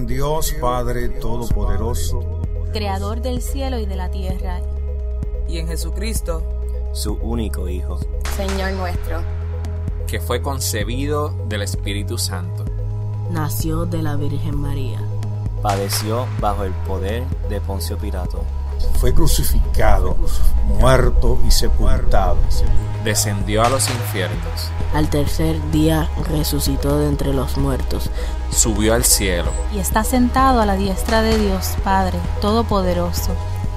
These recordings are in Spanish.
en Dios Padre Todopoderoso, Creador del cielo y de la tierra, y en Jesucristo, su único Hijo, Señor nuestro, que fue concebido del Espíritu Santo. Nació de la Virgen María. Padeció bajo el poder de Poncio Pilato. Fue crucificado, muerto y sepultado. Descendió a los infiernos. Al tercer día resucitó de entre los muertos. Subió al cielo. Y está sentado a la diestra de Dios Padre Todopoderoso.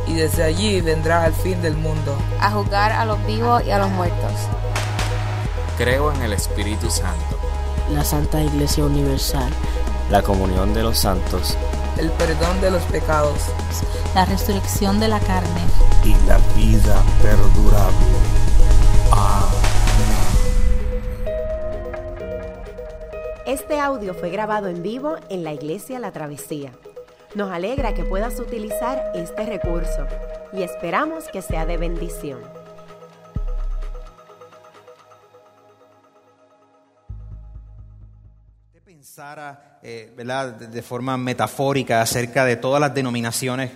Y desde allí vendrá al fin del mundo. A juzgar a los vivos y a los muertos. Creo en el Espíritu Santo. La Santa Iglesia Universal. La comunión de los santos. El perdón de los pecados. La resurrección de la carne. Y la vida perdurable. Este audio fue grabado en vivo en la iglesia La Travesía. Nos alegra que puedas utilizar este recurso y esperamos que sea de bendición. pensara eh, de forma metafórica acerca de todas las denominaciones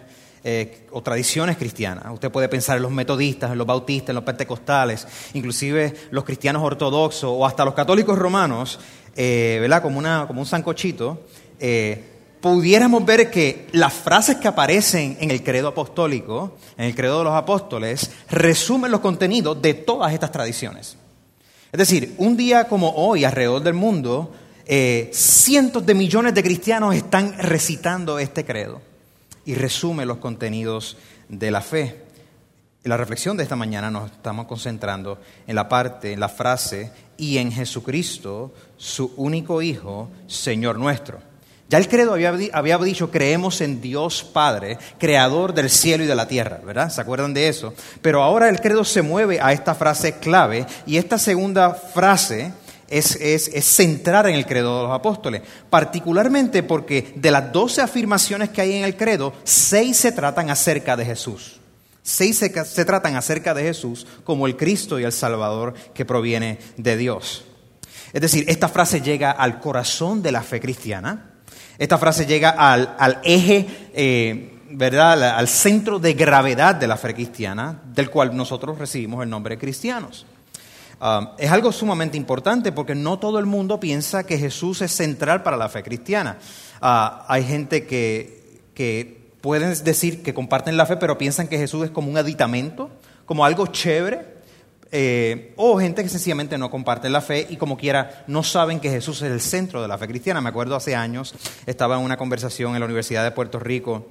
eh, o tradiciones cristianas. Usted puede pensar en los metodistas, en los bautistas, en los pentecostales, inclusive los cristianos ortodoxos o hasta los católicos romanos, eh, ¿verdad? Como, una, como un sancochito. Eh, pudiéramos ver que las frases que aparecen en el credo apostólico, en el credo de los apóstoles, resumen los contenidos de todas estas tradiciones. Es decir, un día como hoy, alrededor del mundo, eh, cientos de millones de cristianos están recitando este credo y resume los contenidos de la fe. La reflexión de esta mañana nos estamos concentrando en la parte, en la frase, y en Jesucristo, su único Hijo, Señor nuestro. Ya el credo había, había, dicho, creemos en Dios Padre, creador del cielo y de la tierra, ¿verdad? ¿Se acuerdan de eso? Pero ahora el credo se mueve a esta frase clave y esta segunda frase es, es, es, centrar en el credo de los apóstoles, particularmente porque de las doce afirmaciones que hay en el credo, seis se tratan acerca de Jesús. Se, tratan acerca de Jesús como el Cristo y el Salvador que proviene de Dios. Es decir, esta frase llega al corazón de la fe cristiana, esta frase llega al, eje, eh, ¿verdad? Al, centro de gravedad de la fe cristiana, del cual nosotros recibimos el nombre de cristianos. Um, es algo sumamente importante porque no todo el mundo piensa que Jesús es central para la fe cristiana. Uh, hay gente que, que pueden decir que comparten la fe, pero piensan que Jesús es como un aditamento, como algo chévere. Eh, o gente que sencillamente no comparte la fe y como quiera no saben que Jesús es el centro de la fe cristiana. Me acuerdo hace años, estaba en una conversación en la Universidad de Puerto Rico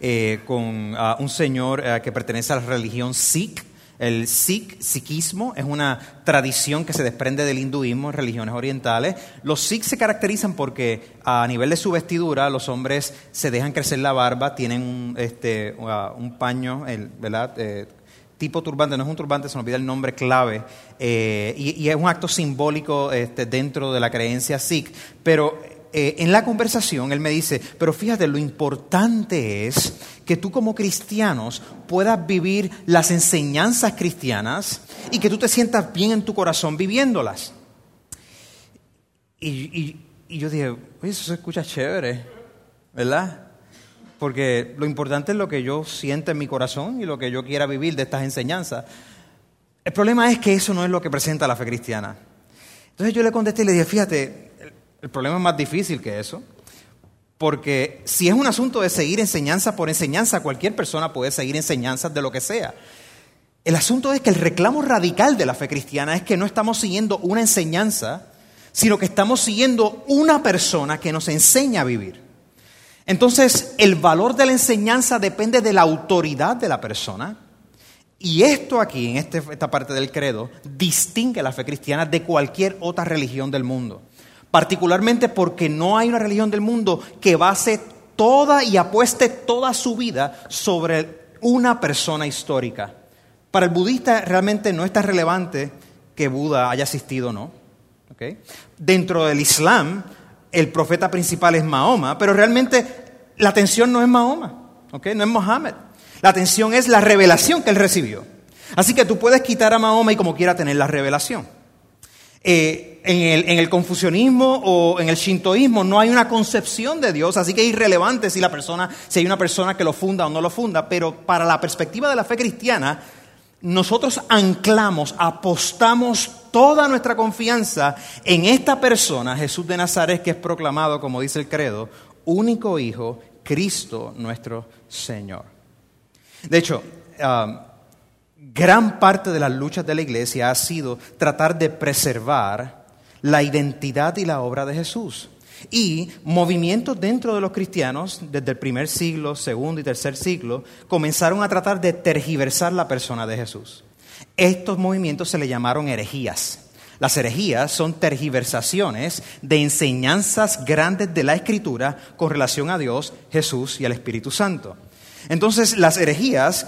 eh, con uh, un señor uh, que pertenece a la religión Sikh. El Sikh, Sikhismo, es una tradición que se desprende del hinduismo en religiones orientales. Los Sikhs se caracterizan porque a nivel de su vestidura los hombres se dejan crecer la barba, tienen un, este, un paño, ¿verdad? Eh, tipo turbante, no es un turbante, se nos olvida el nombre clave, eh, y, y, es un acto simbólico este, dentro de la creencia Sikh, pero eh, en la conversación él me dice, pero fíjate, lo importante es que tú como cristianos puedas vivir las enseñanzas cristianas y que tú te sientas bien en tu corazón viviéndolas. Y, yo dije, oye, eso se escucha chévere, ¿verdad? Porque lo importante es lo que yo siento en mi corazón y lo que yo quiera vivir de estas enseñanzas. El problema es que eso no es lo que presenta la fe cristiana. Entonces yo le contesté y le dije, fíjate, el problema es más difícil que eso. Porque si es un asunto de seguir enseñanza por enseñanza, cualquier persona puede seguir enseñanzas de lo que sea. El asunto es que el reclamo radical de la fe cristiana es que no estamos siguiendo una enseñanza, sino que estamos siguiendo una persona que nos enseña a vivir. Entonces, el valor de la enseñanza depende de la autoridad de la persona. Y esto aquí, en este, esta parte del credo, distingue la fe cristiana de cualquier otra religión del mundo particularmente porque no hay una religión del mundo que base toda y apueste toda su vida sobre una persona histórica. Para el budista realmente no es tan relevante que Buda haya asistido o no. Dentro del Islam, el profeta principal es Mahoma, pero realmente la atención no es Mahoma, no es Mohammed. La atención es la revelación que él recibió. Así que tú puedes quitar a Mahoma y como quiera tener la revelación. Eh, en, el, en confucianismo o en el shintoísmo no hay una concepción de Dios, así que es irrelevante si la persona, si hay una persona que lo funda o no lo funda, pero para la perspectiva de la fe cristiana, nosotros anclamos, apostamos toda nuestra confianza en esta persona, Jesús de Nazaret, que es proclamado, como dice el credo, único Hijo, Cristo nuestro Señor. De hecho, um, gran parte de las luchas de la iglesia ha sido tratar de preservar la identidad y la obra de Jesús. Y movimientos dentro de los cristianos, desde el primer siglo, segundo y tercer siglo, comenzaron a tratar de tergiversar la persona de Jesús. Estos movimientos se le llamaron herejías. Las herejías son tergiversaciones de enseñanzas grandes de la Escritura con relación a Dios, Jesús y al Espíritu Santo. Entonces, las herejías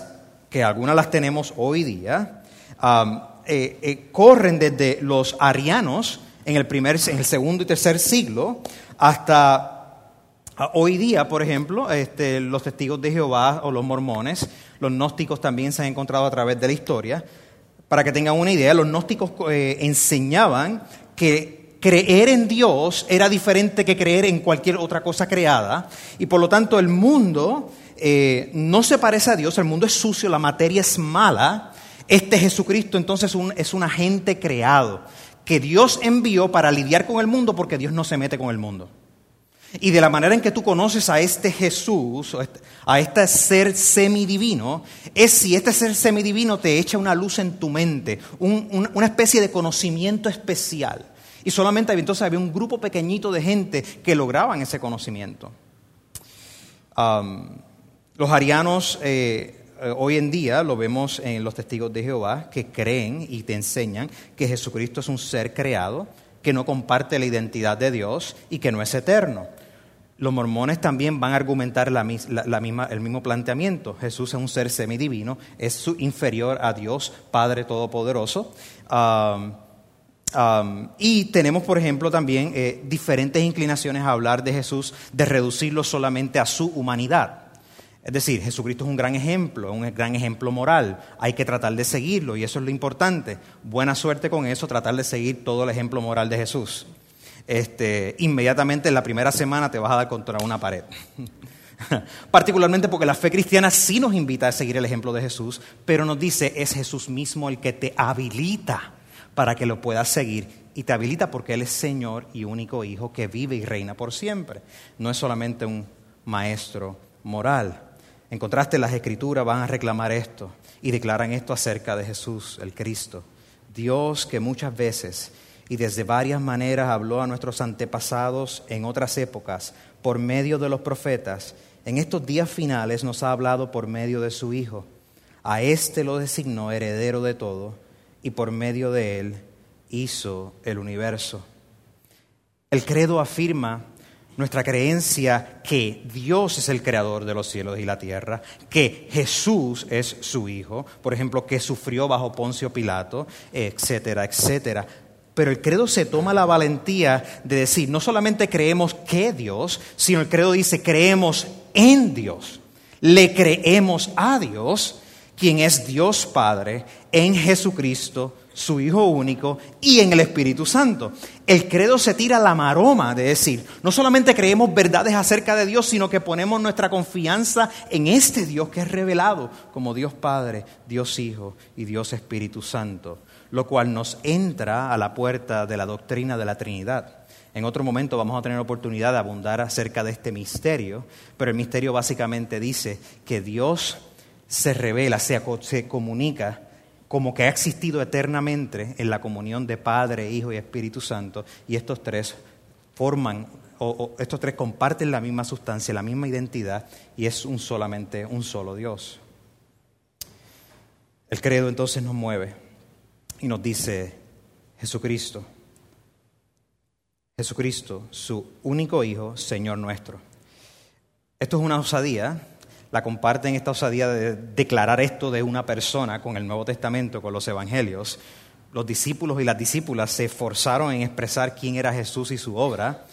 que algunas las tenemos hoy día, eh, eh, corren desde los arianos en el, primer, en el segundo y tercer siglo hasta hoy día, por ejemplo, este, los testigos de Jehová o los mormones, los gnósticos también se han encontrado a través de la historia. Para que tengan una idea, los gnósticos eh, enseñaban que creer en Dios era diferente que creer en cualquier otra cosa creada y por lo tanto el mundo eh, no se parece a Dios, el mundo es sucio, la materia es mala. Este Jesucristo entonces es un agente creado que Dios envió para lidiar con el mundo porque Dios no se mete con el mundo. Y de la manera en que tú conoces a este Jesús, este, a este ser semidivino, es si este ser semidivino te echa una luz en tu mente, una especie de conocimiento especial. Y solamente entonces había un grupo pequeñito de gente que lograban ese conocimiento. Los arianos eh, hoy en día lo vemos en los testigos de Jehová que creen y te enseñan que Jesucristo es un ser creado, que no comparte la identidad de Dios y que no es eterno. Los mormones también van a argumentar la, misma, el mismo planteamiento. Jesús es un ser semidivino, es inferior a Dios, Padre Todopoderoso. y tenemos, por ejemplo, también eh, diferentes inclinaciones a hablar de Jesús, de reducirlo solamente a su humanidad. Es decir, Jesucristo es un gran ejemplo, un gran ejemplo moral. Hay que tratar de seguirlo y eso es lo importante. Buena suerte con eso, tratar de seguir todo el ejemplo moral de Jesús. Este, inmediatamente en la primera semana te vas a dar contra una pared. Particularmente porque la fe cristiana sí nos invita a seguir el ejemplo de Jesús, pero nos dice es Jesús mismo el que te habilita para que lo puedas seguir y te habilita porque Él es Señor y único Hijo que vive y reina por siempre. No es solamente un maestro moral. En contraste, las escrituras van a reclamar esto y declaran esto acerca de Jesús, el Cristo. Dios que muchas veces y desde varias maneras habló a nuestros antepasados en otras épocas por medio de los profetas, en estos días finales nos ha hablado por medio de su Hijo. A éste lo designó heredero de todo y por medio de él hizo el universo. El credo afirma nuestra creencia que Dios es el creador de los cielos y la tierra, que Jesús es su Hijo, por ejemplo, que sufrió bajo Poncio Pilato, etcétera, etcétera. Pero el credo se toma la valentía de decir, no solamente creemos que Dios, sino el credo dice, creemos en Dios, le creemos a Dios, quien es Dios Padre, en Jesucristo, su Hijo único, y en el Espíritu Santo. El credo se tira la maroma de decir, no solamente creemos verdades acerca de Dios, sino que ponemos nuestra confianza en este Dios que es revelado como Dios Padre, Dios Hijo y Dios Espíritu Santo, lo cual nos entra a la puerta de la doctrina de la Trinidad. En otro momento vamos a tener oportunidad de abundar acerca de este misterio, pero el misterio básicamente dice que Dios se revela, se, comunica como que ha existido eternamente en la comunión de Padre, Hijo y Espíritu Santo, y estos tres forman, o, estos tres comparten la misma sustancia, la misma identidad, y es un solamente un solo Dios. El credo entonces nos mueve y nos dice Jesucristo, Jesucristo, su único Hijo, Señor nuestro. Esto es una osadía, la comparten esta osadía de declarar esto de una persona con el Nuevo Testamento, con los Evangelios. Los discípulos y las discípulas se esforzaron en expresar quién era Jesús y su obra.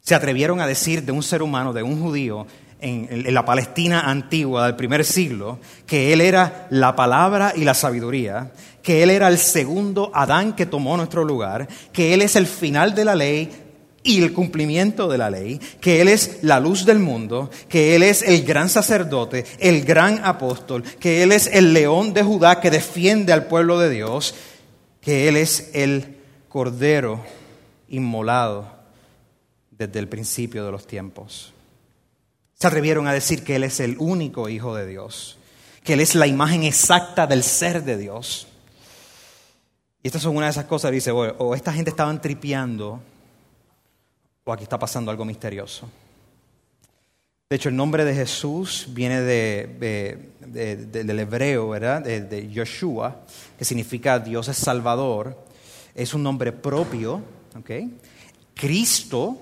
Se atrevieron a decir de un ser humano, de un judío, en, la Palestina antigua del primer siglo, que Él era la palabra y la sabiduría, que Él era el segundo Adán que tomó nuestro lugar, que Él es el final de la ley y el cumplimiento de la ley, que Él es la luz del mundo, que Él es el gran sacerdote, el gran apóstol, que Él es el león de Judá que defiende al pueblo de Dios, que Él es el cordero inmolado desde el principio de los tiempos. Se atrevieron a decir que Él es el único Hijo de Dios, que Él es la imagen exacta del ser de Dios. Y estas son una de esas cosas, dice, o esta gente estaban tripeando, o aquí está pasando algo misterioso. De hecho, el nombre de Jesús viene de, del hebreo, ¿verdad? De, Yoshua, que significa Dios es Salvador. Es un nombre propio, ¿ok? Cristo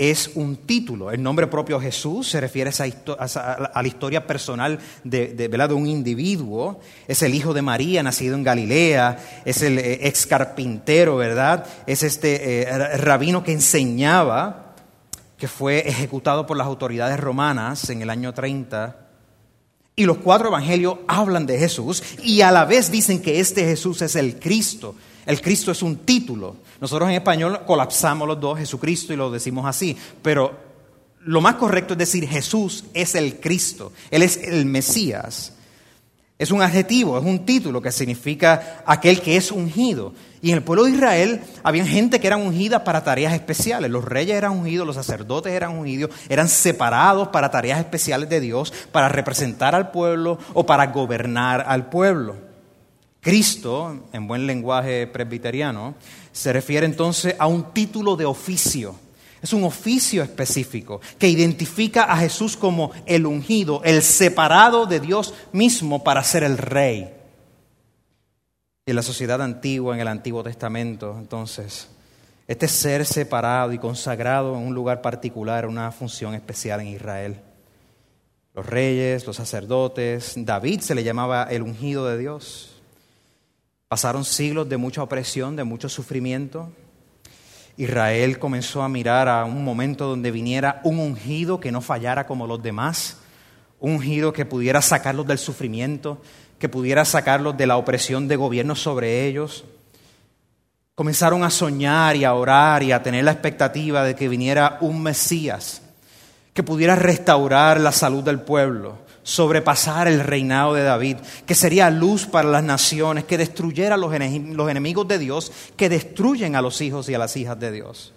es un título. El nombre propio Jesús se refiere a, la historia personal de, un individuo. Es el hijo de María, nacido en Galilea. Es el eh, ex carpintero, ¿verdad? Es este eh, rabino que enseñaba, que fue ejecutado por las autoridades romanas en el año 30. Y los cuatro evangelios hablan de Jesús y a la vez dicen que este Jesús es el Cristo. El Cristo es un título. Nosotros en español colapsamos los dos, Jesucristo, y lo decimos así. Pero lo más correcto es decir Jesús es el Cristo. Él es el Mesías. Es un adjetivo, es un título que significa aquel que es ungido. Y en el pueblo de Israel había gente que eran ungidas para tareas especiales. Los reyes eran ungidos, los sacerdotes eran ungidos, eran separados para tareas especiales de Dios, para representar al pueblo o para gobernar al pueblo. Cristo, en buen lenguaje presbiteriano, se refiere entonces a un título de oficio. Es un oficio específico que identifica a Jesús como el ungido, el separado de Dios mismo para ser el rey. Y en la sociedad antigua, en el Antiguo Testamento, entonces, este ser separado y consagrado en un lugar particular, una función especial en Israel. Los reyes, los sacerdotes, David se le llamaba el ungido de Dios. Pasaron siglos de mucha opresión, de mucho sufrimiento. Israel comenzó a mirar a un momento donde viniera un ungido que no fallara como los demás, un ungido que pudiera sacarlos del sufrimiento, que pudiera sacarlos de la opresión de gobierno sobre ellos. Comenzaron a soñar y a orar y a tener la expectativa de que viniera un Mesías que pudiera restaurar la salud del pueblo, sobrepasar el reinado de David, que sería luz para las naciones, que destruyera los, enemigos de Dios, que destruyen a los hijos y a las hijas de Dios.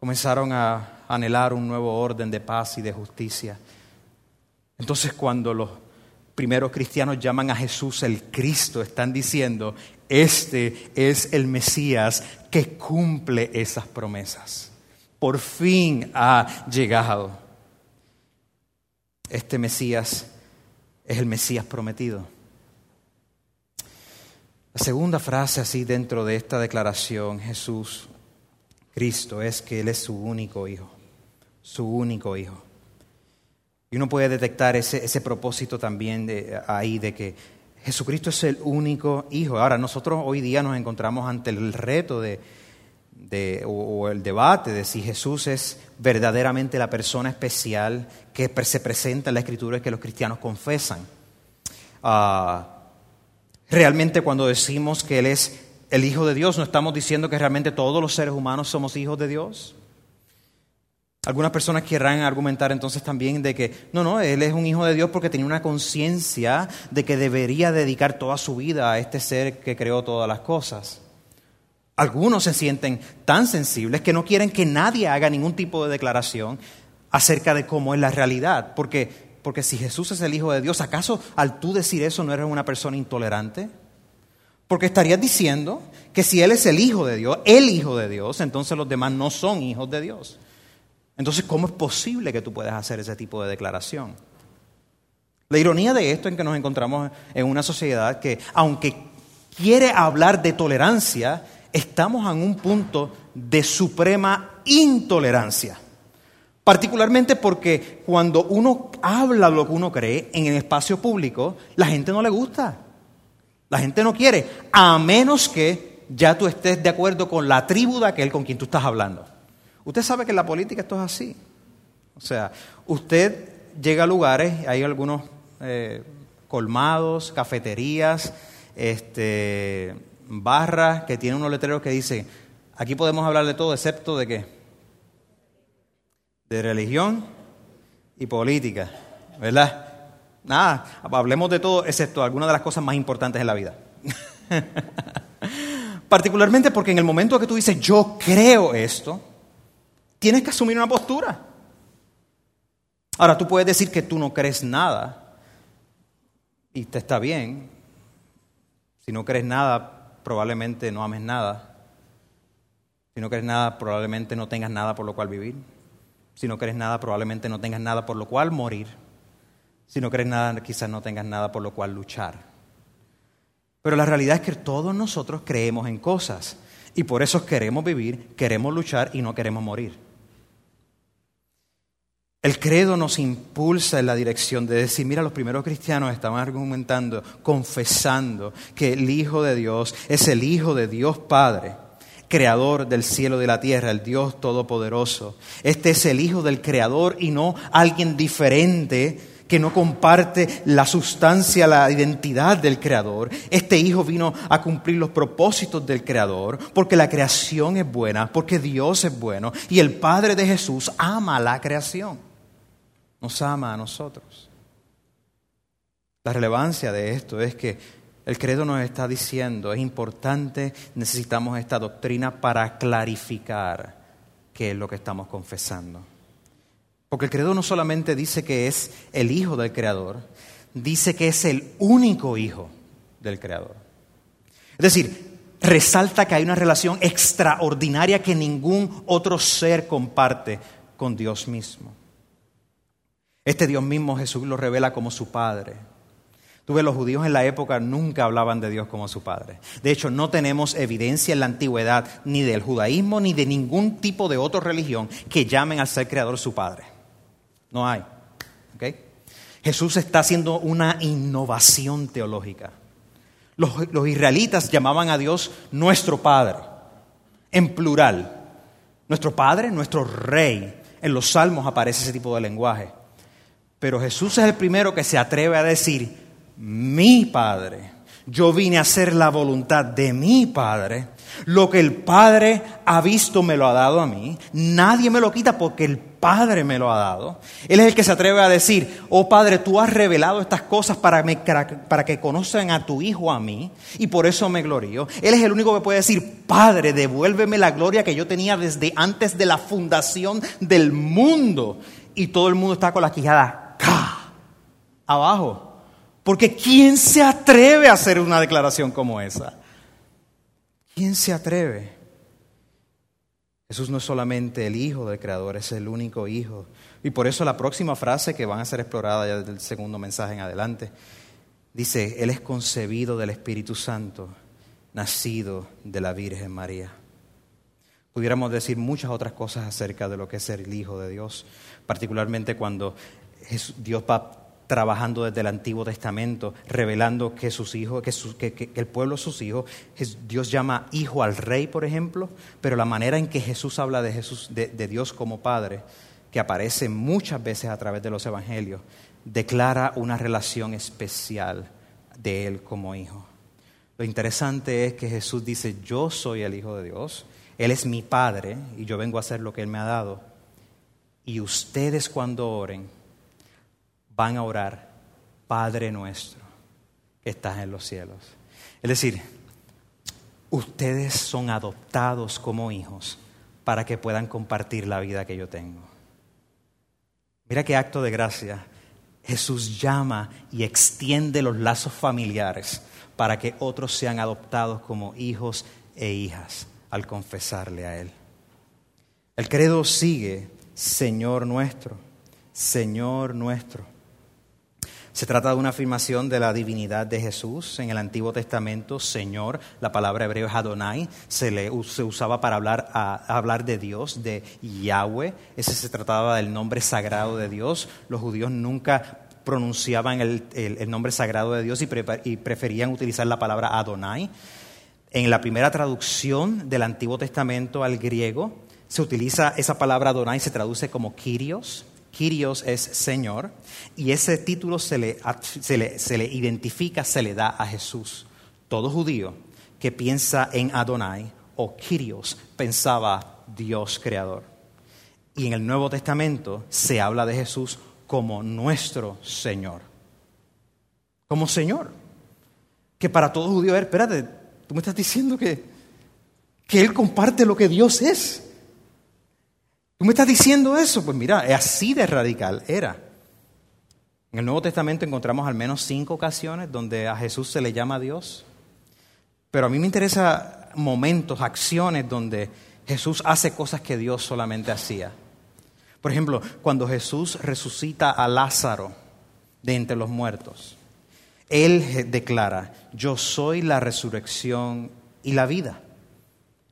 Comenzaron a anhelar un nuevo orden de paz y de justicia. Entonces cuando los primeros cristianos llaman a Jesús el Cristo, están diciendo, este es el Mesías que cumple esas promesas. Por fin ha llegado este Mesías es el Mesías prometido. La segunda frase así dentro de esta declaración, Jesús, Cristo, es que Él es su único hijo, su único hijo. Y uno puede detectar ese, ese propósito también de, ahí de que Jesucristo es el único hijo. Ahora, nosotros hoy día nos encontramos ante el reto de, o, el debate de si Jesús es verdaderamente la persona especial que se presenta en la escritura y que los cristianos confesan. Ah, realmente cuando decimos que Él es el Hijo de Dios, no estamos diciendo que realmente todos los seres humanos somos hijos de Dios. Algunas personas querrán argumentar entonces también de que no, no, Él es un hijo de Dios porque tenía una conciencia de que debería dedicar toda su vida a este ser que creó todas las cosas. Algunos se sienten tan sensibles que no quieren que nadie haga ningún tipo de declaración acerca de cómo es la realidad. Porque, porque si Jesús es el Hijo de Dios, ¿acaso al tú decir eso no eres una persona intolerante? Porque estarías diciendo que si Él es el Hijo de Dios, el Hijo de Dios, entonces los demás no son hijos de Dios. Entonces, ¿cómo es posible que tú puedas hacer ese tipo de declaración? La ironía de esto es que nos encontramos en una sociedad que, aunque quiere hablar de tolerancia, estamos en un punto de suprema intolerancia. Particularmente porque cuando uno habla lo que uno cree en el espacio público, la gente no le gusta. La gente no quiere, a menos que ya tú estés de acuerdo con la tribu de aquel con quien tú estás hablando. Usted sabe que en la política esto es así. O sea, usted llega a lugares, hay algunos eh, colmados, cafeterías, este, barras que tienen unos letreros que dicen, aquí podemos hablar de todo excepto de qué? De religión y política, ¿verdad? Nada, hablemos de todo excepto algunas de las cosas más importantes en la vida. Particularmente porque en el momento que tú dices yo creo esto, tienes que asumir una postura. Ahora, tú puedes decir que tú no crees nada y te está bien. Si no crees nada, probablemente no ames nada. Si no crees nada, probablemente no tengas nada por lo cual vivir. Si no crees nada, probablemente no tengas nada por lo cual morir. Si no crees nada, quizás no tengas nada por lo cual luchar. Pero la realidad es que todos nosotros creemos en cosas y por eso queremos vivir, queremos luchar y no queremos morir. El credo nos impulsa en la dirección de decir, mira, los primeros cristianos estaban argumentando, confesando que el Hijo de Dios es el Hijo de Dios Padre, creador del cielo y de la tierra, el Dios Todopoderoso. Este es el Hijo del Creador y no alguien diferente que no comparte la sustancia, la identidad del Creador. Este Hijo vino a cumplir los propósitos del Creador, porque la creación es buena, porque Dios es bueno, y el Padre de Jesús ama la creación nos ama a nosotros. La relevancia de esto es que el credo nos está diciendo, es importante, necesitamos esta doctrina para clarificar qué es lo que estamos confesando. Porque el credo no solamente dice que es el hijo del Creador, dice que es el único hijo del Creador. Es decir, resalta que hay una relación extraordinaria que ningún otro ser comparte con Dios mismo. Este Dios mismo Jesús lo revela como su Padre. Tú ves, los judíos en la época nunca hablaban de Dios como su Padre. De hecho, no tenemos evidencia en la antigüedad ni del judaísmo ni de ningún tipo de otra religión que llamen al ser creador su Padre. No hay. Jesús está haciendo una innovación teológica. Los israelitas llamaban a Dios nuestro Padre, en plural. Nuestro Padre, nuestro Rey. En los salmos aparece ese tipo de lenguaje. Pero Jesús es el primero que se atreve a decir, mi Padre, yo vine a hacer la voluntad de mi Padre. Lo que el Padre ha visto me lo ha dado a mí. Nadie me lo quita porque el Padre me lo ha dado. Él es el que se atreve a decir, oh Padre, tú has revelado estas cosas para, para que conozcan a tu Hijo a mí y por eso me glorío. Él es el único que puede decir, Padre, devuélveme la gloria que yo tenía desde antes de la fundación del mundo. Y todo el mundo está con la quijada abajo. Porque ¿quién se atreve a hacer una declaración como esa? ¿Quién se atreve? Jesús no es solamente el Hijo del Creador, es el único Hijo. Y por eso la próxima frase que van a ser explorada ya desde el segundo mensaje en adelante, dice, Él es concebido del Espíritu Santo, nacido de la Virgen María. Pudiéramos decir muchas otras cosas acerca de lo que es ser el Hijo de Dios, particularmente cuando Dios va trabajando desde el Antiguo Testamento, revelando que sus hijos, que, el pueblo es sus hijos. Dios llama hijo al rey, por ejemplo, pero la manera en que Jesús habla de, Jesús, de, de Dios como Padre, que aparece muchas veces a través de los evangelios, declara una relación especial de Él como hijo. Lo interesante es que Jesús dice, yo soy el Hijo de Dios, Él es mi Padre y yo vengo a hacer lo que Él me ha dado. Y ustedes cuando oren, van a orar, Padre nuestro que estás en los cielos. Es decir, ustedes son adoptados como hijos para que puedan compartir la vida que yo tengo. Mira qué acto de gracia. Jesús llama y extiende los lazos familiares para que otros sean adoptados como hijos e hijas al confesarle a Él. El credo sigue, Señor nuestro, Señor nuestro. Se trata de una afirmación de la divinidad de Jesús. En el Antiguo Testamento, Señor, la palabra hebrea es Adonai, se, usaba para hablar, de Dios, de Yahweh. Ese se trataba del nombre sagrado de Dios. Los judíos nunca pronunciaban el, nombre sagrado de Dios y, y preferían utilizar la palabra Adonai. En la primera traducción del Antiguo Testamento al griego, se utiliza esa palabra Adonai, se traduce como Kyrios Kyrios es Señor, y ese título se le, se le, se le identifica, se le da a Jesús. Todo judío que piensa en Adonai o Kyrios pensaba Dios creador. Y en el Nuevo Testamento se habla de Jesús como nuestro Señor. Como Señor. Que para todo judío, a ver, espérate, tú me estás diciendo que, que Él comparte lo que Dios es. ¿Tú me estás diciendo eso? Pues mira, así de radical era. En el Nuevo Testamento encontramos al menos cinco ocasiones donde a Jesús se le llama Dios. Pero a mí me interesa momentos, acciones donde Jesús hace cosas que Dios solamente hacía. Por ejemplo, cuando Jesús resucita a Lázaro de entre los muertos, Él declara, yo soy la resurrección y la vida.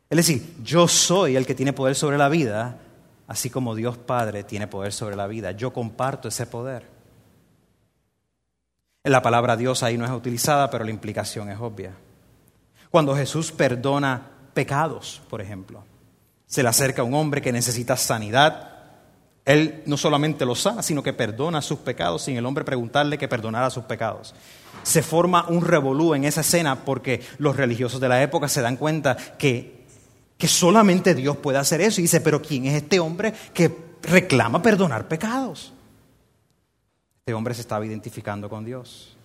Es decir, yo soy el que tiene poder sobre la vida, así como Dios Padre tiene poder sobre la vida. Yo comparto ese poder. La palabra Dios ahí no es utilizada, pero la implicación es obvia. Cuando Jesús perdona pecados, por ejemplo, se le acerca a un hombre que necesita sanidad. Él no solamente lo sana, sino que perdona sus pecados sin el hombre preguntarle que perdonara sus pecados. Se forma un revolú en esa escena porque los religiosos de la época se dan cuenta que, que solamente Dios puede hacer eso. Y dice, pero ¿quién es este hombre que reclama perdonar pecados? Este hombre se estaba identificando con Dios.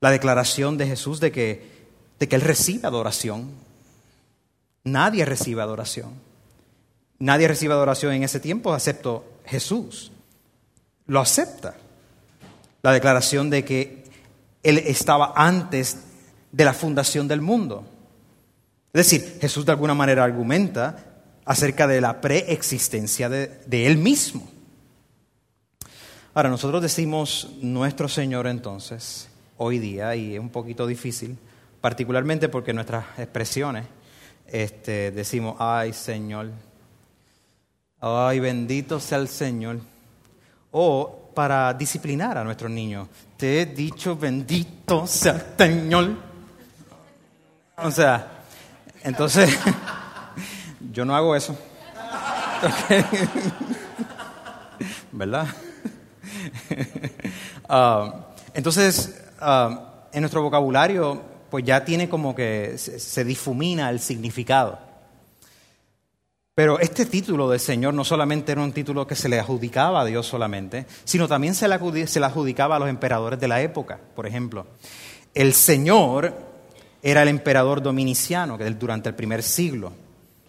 La declaración de Jesús de que, de que Él recibe adoración Nadie recibe adoración. Nadie recibe adoración en ese tiempo excepto Jesús. Lo acepta. La declaración de que Él estaba antes de la fundación del mundo. Es decir, Jesús de alguna manera argumenta acerca de la preexistencia de, de Él mismo. Ahora, nosotros decimos nuestro Señor entonces, hoy día, y es un poquito difícil, particularmente porque nuestras expresiones este, decimos, ay Señor, ay bendito sea el Señor. O para disciplinar a nuestros niños, te he dicho bendito sea el Señor. O sea, entonces, yo no hago eso. ¿Verdad? Ah, entonces, ah, en nuestro vocabulario pues ya tiene como que se, difumina el significado. Pero este título del Señor no solamente era un título que se le adjudicaba a Dios solamente, sino también se se le adjudicaba a los emperadores de la época. Por ejemplo, el Señor era el emperador dominiciano, que durante el primer siglo.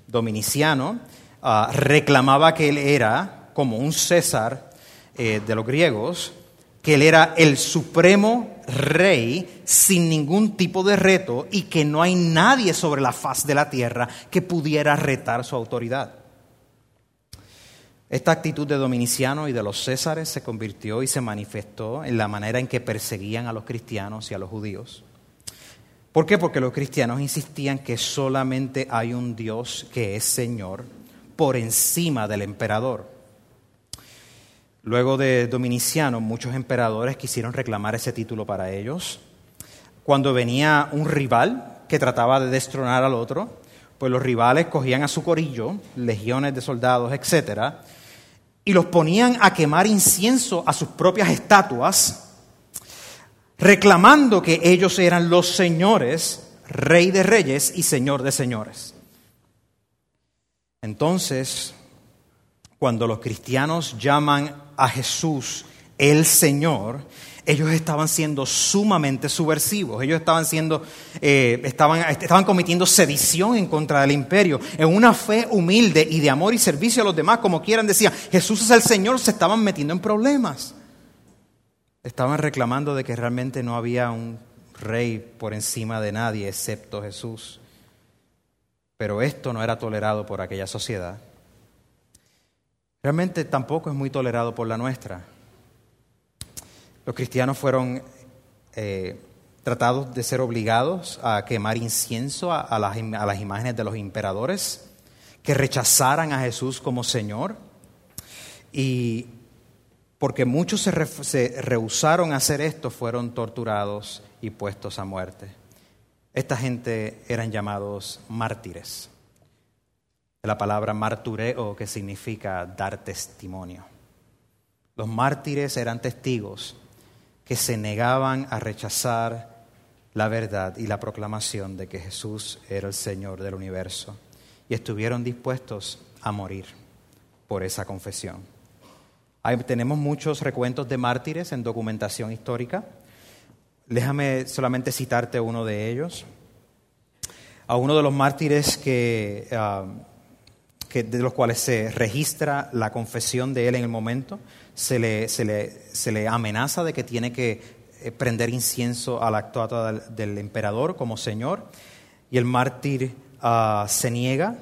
Dominiciano ah, reclamaba que él era como un César eh, de los griegos, que él era el supremo rey sin ningún tipo de reto y que no hay nadie sobre la faz de la tierra que pudiera retar su autoridad. Esta actitud de Dominiciano y de los Césares se convirtió y se manifestó en la manera en que perseguían a los cristianos y a los judíos. ¿Por qué? Porque los cristianos insistían que solamente hay un Dios que es Señor por encima del emperador. Luego de Dominiciano, muchos emperadores quisieron reclamar ese título para ellos. Cuando venía un rival que trataba de destronar al otro, pues los rivales cogían a su corillo, legiones de soldados, etc., y los ponían a quemar incienso a sus propias estatuas, reclamando que ellos eran los señores, rey de reyes y señor de señores. Entonces, cuando los cristianos llaman a Jesús el Señor, ellos estaban siendo sumamente subversivos, ellos estaban, siendo, eh, estaban, estaban cometiendo sedición en contra del imperio, en una fe humilde y de amor y servicio a los demás, como quieran decían, Jesús es el Señor, se estaban metiendo en problemas. Estaban reclamando de que realmente no había un rey por encima de nadie excepto Jesús. Pero esto no era tolerado por aquella sociedad realmente tampoco es muy tolerado por la nuestra. Los cristianos fueron eh, tratados de ser obligados a quemar incienso a, las, imágenes de los imperadores, que rechazaran a Jesús como Señor. Y porque muchos se, rehusaron a hacer esto, fueron torturados y puestos a muerte. Esta gente eran llamados mártires la palabra martureo, que significa dar testimonio. Los mártires eran testigos que se negaban a rechazar la verdad y la proclamación de que Jesús era el Señor del universo y estuvieron dispuestos a morir por esa confesión. Hay, tenemos muchos recuentos de mártires en documentación histórica. Déjame solamente citarte uno de ellos. A uno de los mártires que, ah, de los cuales se registra la confesión de él en el momento, se le, amenaza de que tiene que eh, prender incienso a la del emperador como señor, y el mártir ah, se niega.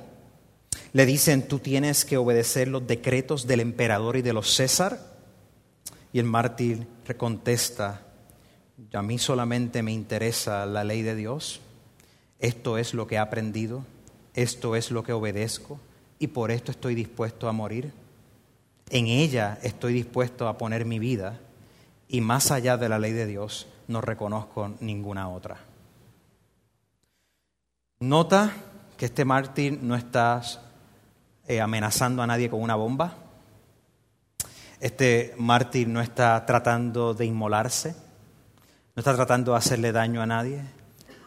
Le dicen, tú tienes que obedecer los decretos del emperador y de los César. Y el mártir contesta, a mí solamente me interesa la ley de Dios. Esto es lo que he aprendido, esto es lo que obedezco y por esto estoy dispuesto a morir. En ella estoy dispuesto a poner mi vida y más allá de la ley de Dios no reconozco ninguna otra. Nota que este mártir no está eh, amenazando a nadie con una bomba. Este mártir no está tratando de inmolarse, no está tratando de hacerle daño a nadie.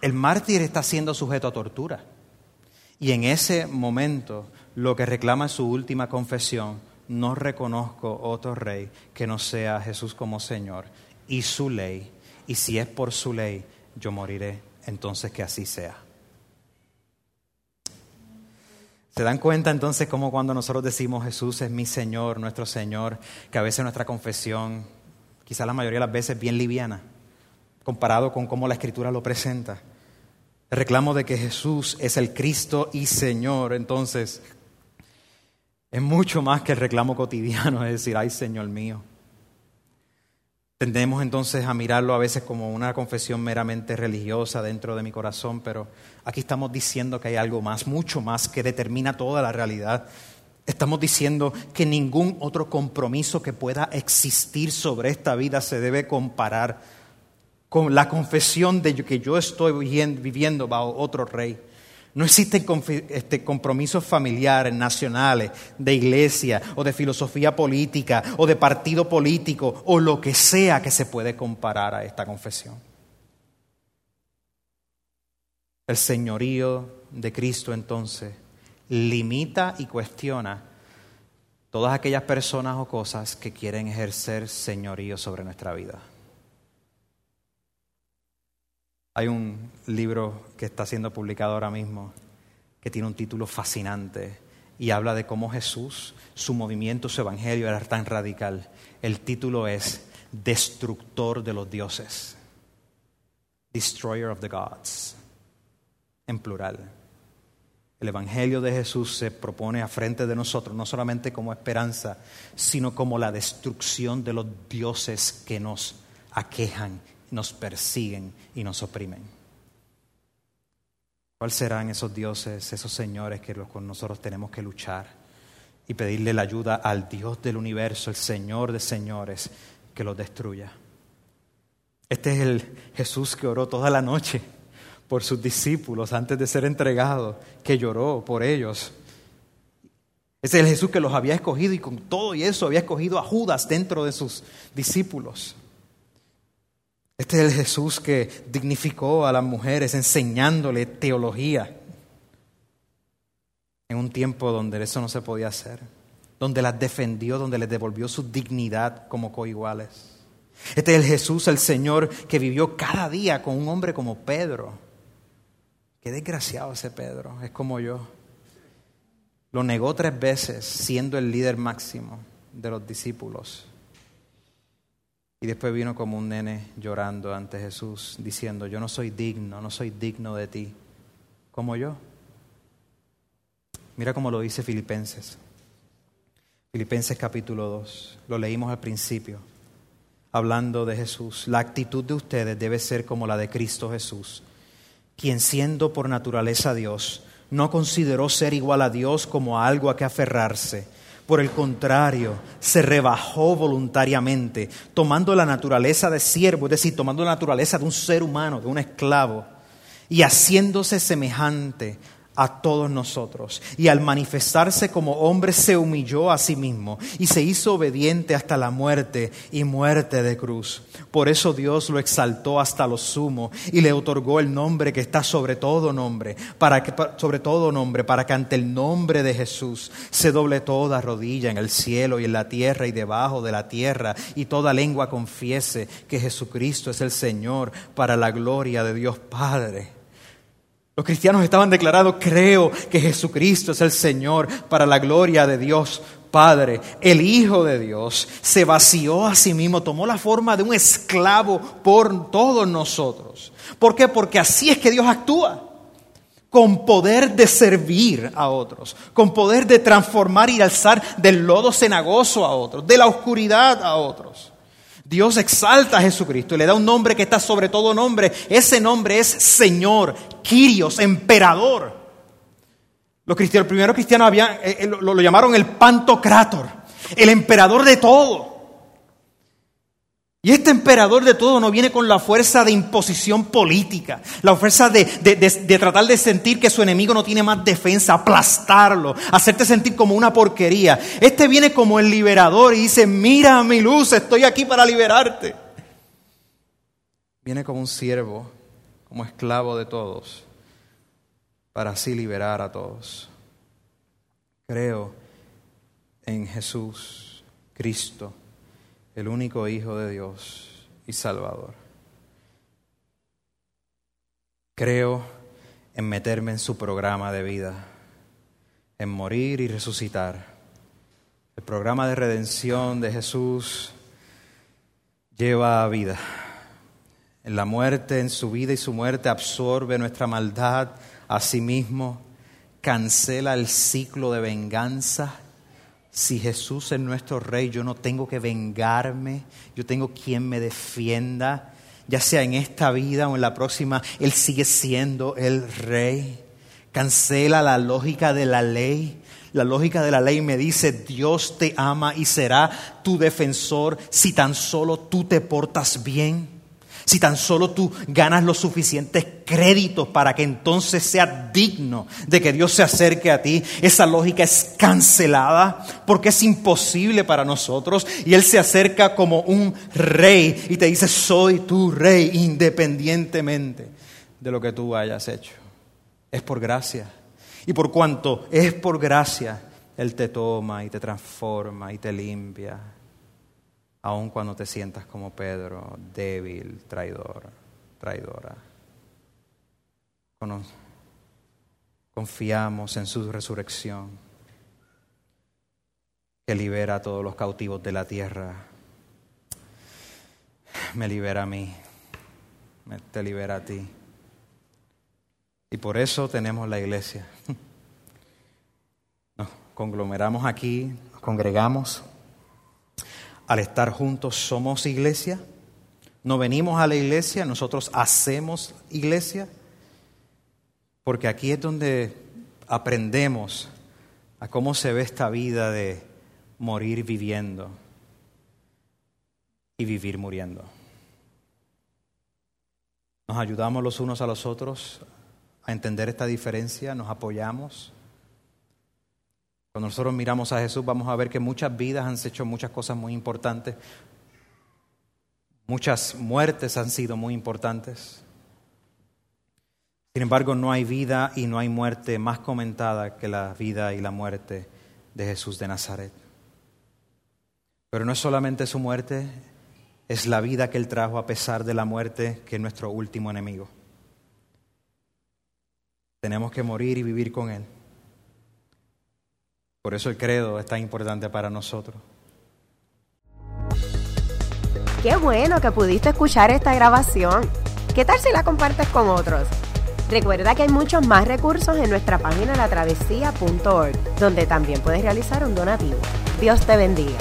El mártir está siendo sujeto a tortura. Y en ese momento lo que reclama su última confesión, no reconozco otro rey que no sea Jesús como Señor y su ley. Y si es por su ley, yo moriré. Entonces que así sea. ¿Se dan cuenta entonces cómo cuando nosotros decimos Jesús es mi Señor, nuestro Señor, que a veces nuestra confesión, quizás la mayoría de las veces bien liviana, comparado con cómo la Escritura lo presenta? El reclamo de que Jesús es el Cristo y Señor, entonces es mucho más que el reclamo cotidiano, es decir, ay Señor mío. Tendemos entonces a mirarlo a veces como una confesión meramente religiosa dentro de mi corazón, pero aquí estamos diciendo que hay algo más, mucho más, que determina toda la realidad. Estamos diciendo que ningún otro compromiso que pueda existir sobre esta vida se debe comparar con la confesión de que yo estoy viviendo bajo otro rey. No existen este, compromisos familiares, nacionales, de iglesia o de filosofía política o de partido político o lo que sea que se puede comparar a esta confesión. El señorío de Cristo entonces limita y cuestiona todas aquellas personas o cosas que quieren ejercer señorío sobre nuestra vida. Hay un libro que está siendo publicado ahora mismo que tiene un título fascinante y habla de cómo Jesús, su movimiento, su evangelio era tan radical. El título es Destructor de los dioses. Destroyer of the Gods. En plural. El Evangelio de Jesús se propone a frente de nosotros no solamente como esperanza, sino como la destrucción de los dioses que nos aquejan nos persiguen y nos oprimen. ¿Cuáles serán esos dioses, esos señores que con nosotros tenemos que luchar y pedirle la ayuda al Dios del universo, el Señor de señores, que los destruya? Este es el Jesús que oró toda la noche por sus discípulos antes de ser entregado, que lloró por ellos. Este es el Jesús que los había escogido y con todo y eso había escogido a Judas dentro de sus discípulos. Este es el Jesús que dignificó a las mujeres enseñándole teología en un tiempo donde eso no se podía hacer, donde las defendió, donde les devolvió su dignidad como coiguales. Este es el Jesús, el Señor, que vivió cada día con un hombre como Pedro. Qué desgraciado ese Pedro, es como yo. Lo negó tres veces siendo el líder máximo de los discípulos. Y después vino como un nene llorando ante Jesús, diciendo, yo no soy digno, no soy digno de ti, como yo. Mira cómo lo dice Filipenses. Filipenses capítulo 2, lo leímos al principio, hablando de Jesús. La actitud de ustedes debe ser como la de Cristo Jesús, quien siendo por naturaleza Dios, no consideró ser igual a Dios como algo a que aferrarse por el contrario, se rebajó voluntariamente, tomando la naturaleza de siervo, es decir, tomando la naturaleza de un ser humano, de un esclavo, y haciéndose semejante a todos nosotros. Y al manifestarse como hombre se humilló a sí mismo y se hizo obediente hasta la muerte y muerte de cruz. Por eso Dios lo exaltó hasta lo sumo y le otorgó el nombre que está sobre todo nombre, para que sobre todo nombre, para que ante el nombre de Jesús se doble toda rodilla en el cielo y en la tierra y debajo de la tierra y toda lengua confiese que Jesucristo es el Señor para la gloria de Dios Padre. Los cristianos estaban declarando, creo que Jesucristo es el Señor para la gloria de Dios Padre. El Hijo de Dios se vació a sí mismo, tomó la forma de un esclavo por todos nosotros. ¿Por qué? Porque así es que Dios actúa. Con poder de servir a otros, con poder de transformar y alzar del lodo cenagoso a otros, de la oscuridad a otros. Dios exalta a Jesucristo y le da un nombre que está sobre todo nombre. Ese nombre es Señor, Quirios, Emperador. Los primeros cristianos habían, eh, eh, lo, lo, llamaron el Pantocrator, el emperador de todo. Y este emperador de todo no viene con la fuerza de imposición política, la fuerza de, de, de, tratar de sentir que su enemigo no tiene más defensa, aplastarlo, hacerte sentir como una porquería. Este viene como el liberador y dice, mira mi luz, estoy aquí para liberarte. Viene como un siervo, como esclavo de todos, para así liberar a todos. Creo en Jesús, Cristo el único Hijo de Dios y Salvador. Creo en meterme en su programa de vida, en morir y resucitar. El programa de redención de Jesús lleva a vida. En la muerte, en su vida y su muerte, absorbe nuestra maldad a sí mismo, cancela el ciclo de venganza si Jesús es nuestro rey, yo no tengo que vengarme, yo tengo quien me defienda, ya sea en esta vida o en la próxima, Él sigue siendo el rey. Cancela la lógica de la ley. La lógica de la ley me dice, Dios te ama y será tu defensor si tan solo tú te portas bien. Si tan solo tú ganas los suficientes créditos para que entonces sea digno de que Dios se acerque a ti, esa lógica es cancelada porque es imposible para nosotros y Él se acerca como un rey y te dice, soy tu rey independientemente de lo que tú hayas hecho. Es por gracia. Y por cuanto es por gracia, Él te toma y te transforma y te limpia aun cuando te sientas como Pedro, débil, traidor, traidora. Confiamos en su resurrección, que libera a todos los cautivos de la tierra. Me libera a mí, te libera a ti. Y por eso tenemos la iglesia. Nos conglomeramos aquí, nos congregamos al estar juntos somos iglesia. No venimos a la iglesia, nosotros hacemos iglesia. Porque aquí es donde aprendemos a cómo se ve esta vida de morir viviendo y vivir muriendo. Nos ayudamos los unos a los otros a entender esta diferencia, nos apoyamos. Cuando nosotros miramos a Jesús vamos a ver que muchas vidas han hecho muchas cosas muy importantes. Muchas muertes han sido muy importantes. Sin embargo, no hay vida y no hay muerte más comentada que la vida y la muerte de Jesús de Nazaret. Pero no es solamente su muerte, es la vida que Él trajo a pesar de la muerte que es nuestro último enemigo. Tenemos que morir y vivir con Él. Por eso el credo es tan importante para nosotros. Qué bueno que pudiste escuchar esta grabación. ¿Qué tal si la compartes con otros? Recuerda que hay muchos más recursos en nuestra página latravesía.org, donde también puedes realizar un donativo. Dios te bendiga.